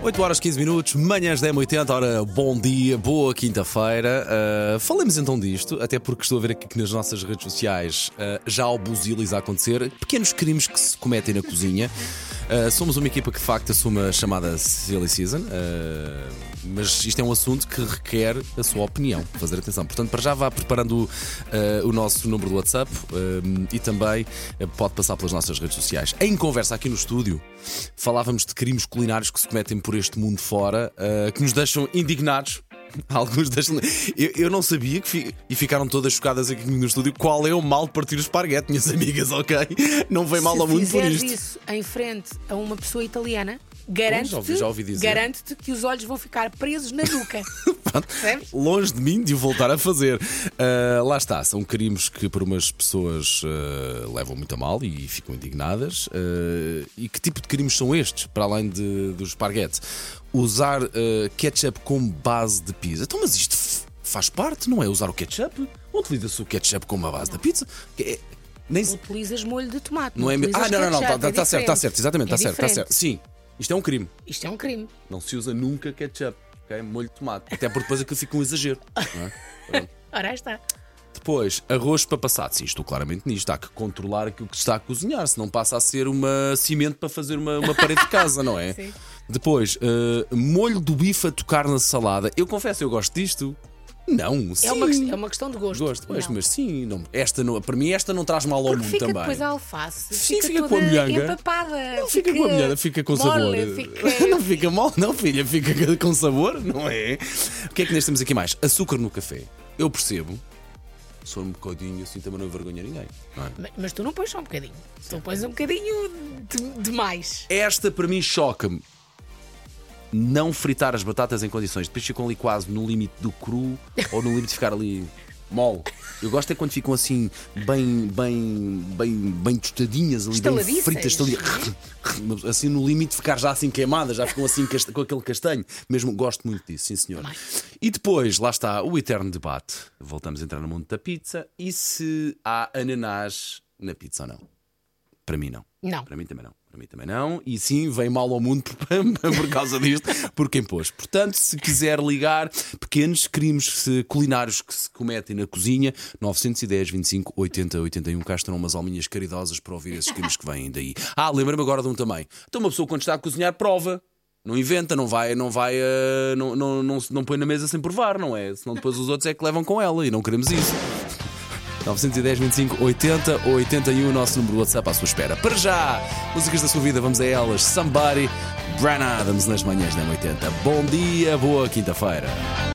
8 horas 15 minutos, manhãs 10h80, ora bom dia, boa quinta-feira. Uh, falemos então disto, até porque estou a ver aqui que nas nossas redes sociais uh, já há o buzilis a acontecer, pequenos crimes que se cometem na cozinha. Uh, somos uma equipa que de facto assume a chamada Silly Season, mas isto é um assunto que requer a sua opinião, fazer atenção. Portanto, para já vá preparando o nosso número do WhatsApp e também pode passar pelas nossas redes sociais. Em conversa aqui no estúdio, falávamos de crimes culinários que se cometem por este mundo fora, que nos deixam indignados Alguns das. Eu, eu não sabia que. Fi... E ficaram todas chocadas aqui no estúdio. Qual é o mal de partir o esparguete, minhas amigas, ok? Não vem mal Se ao mundo por isto. isso em frente a uma pessoa italiana, dizer. garante que os olhos vão ficar presos na nuca. Longe de mim de o voltar a fazer. Ah, lá está, são crimes que para umas pessoas ah, levam muito a mal e ficam indignadas. Ah, e que tipo de crimes são estes, para além de, do esparguete? Usar ketchup como base de pizza. Então, mas isto faz parte, não é? Usar o ketchup? Utiliza-se o ketchup como a base da pizza? É- nem Utilizas molho de tomate. não é Ah, não, não, não, está é certo, está certo, exatamente, É está certo, está certo. Sim, isto é um crime. Isto é um crime. Não se usa nunca ketchup, Molho de tomate. Até porque depois aquilo fica um exagero. não é? Ora, aí está. Depois, arroz para passado. Sim, estou claramente nisto. Há que controlar aquilo que está a cozinhar, senão passa a ser uma cimento para fazer uma, uma parede de casa, não é? Sim. Depois, eh, molho do bife a tocar na salada. Eu confesso, eu gosto disto. Não, sim. É uma, é uma questão de gosto. Gosto, mas, Não. mas sim, não, esta não, para mim esta não traz mal ao Porque mundo fica também. depois a alface. Sim, fica toda com a molhanga. empapada. Não fica com a molhada, fica com sabor. mole, Fica... Não fica mal, não, filha, fica com sabor, não é? O que é que nós temos aqui mais? Açúcar no café. Eu percebo. For um bocadinho assim também não envergonha ninguém. Não é? Mas, mas tu não pões só um bocadinho. Tu pões um bocadinho de- demais. Esta para mim choca-me. Não fritar as batatas em condições. Depois ficam ali quase no limite do cru ou no limite de ficar ali mole. Eu gosto é quando ficam assim bem, bem, bem, bem tostadinhas ali, bem fritas, ali, assim no limite de ficar já assim queimadas, já ficam assim com aquele castanho. Mesmo gosto muito disso, sim senhor. Também. E depois, lá está o eterno debate. Voltamos a entrar no mundo da pizza. E se há ananás na pizza ou não? Para mim não. Não. Para mim também não. Para mim também não. E sim, vem mal ao mundo por, causa disto, por quem pôs. Portanto, se quiser ligar pequenos crimes culinários que se cometem na cozinha, 910 25 80 81. Cá estão umas alminhas caridosas para ouvir esses crimes que vêm daí. Ah, lembra-me agora de um também. Então, uma pessoa quando está a cozinhar, prova. Não inventa, não vai, não vai, eh, não, não, não, não põe na mesa sem provar, não é? Senão depois os outros é que levam com ela e não queremos isso. 910 25 80 ou 81, o nosso número do WhatsApp à sua espera. Para já, músicas da sua vida, vamos a elas. Somebody, Brian Adams nas manhãs da 80. Bom dia, boa quinta-feira.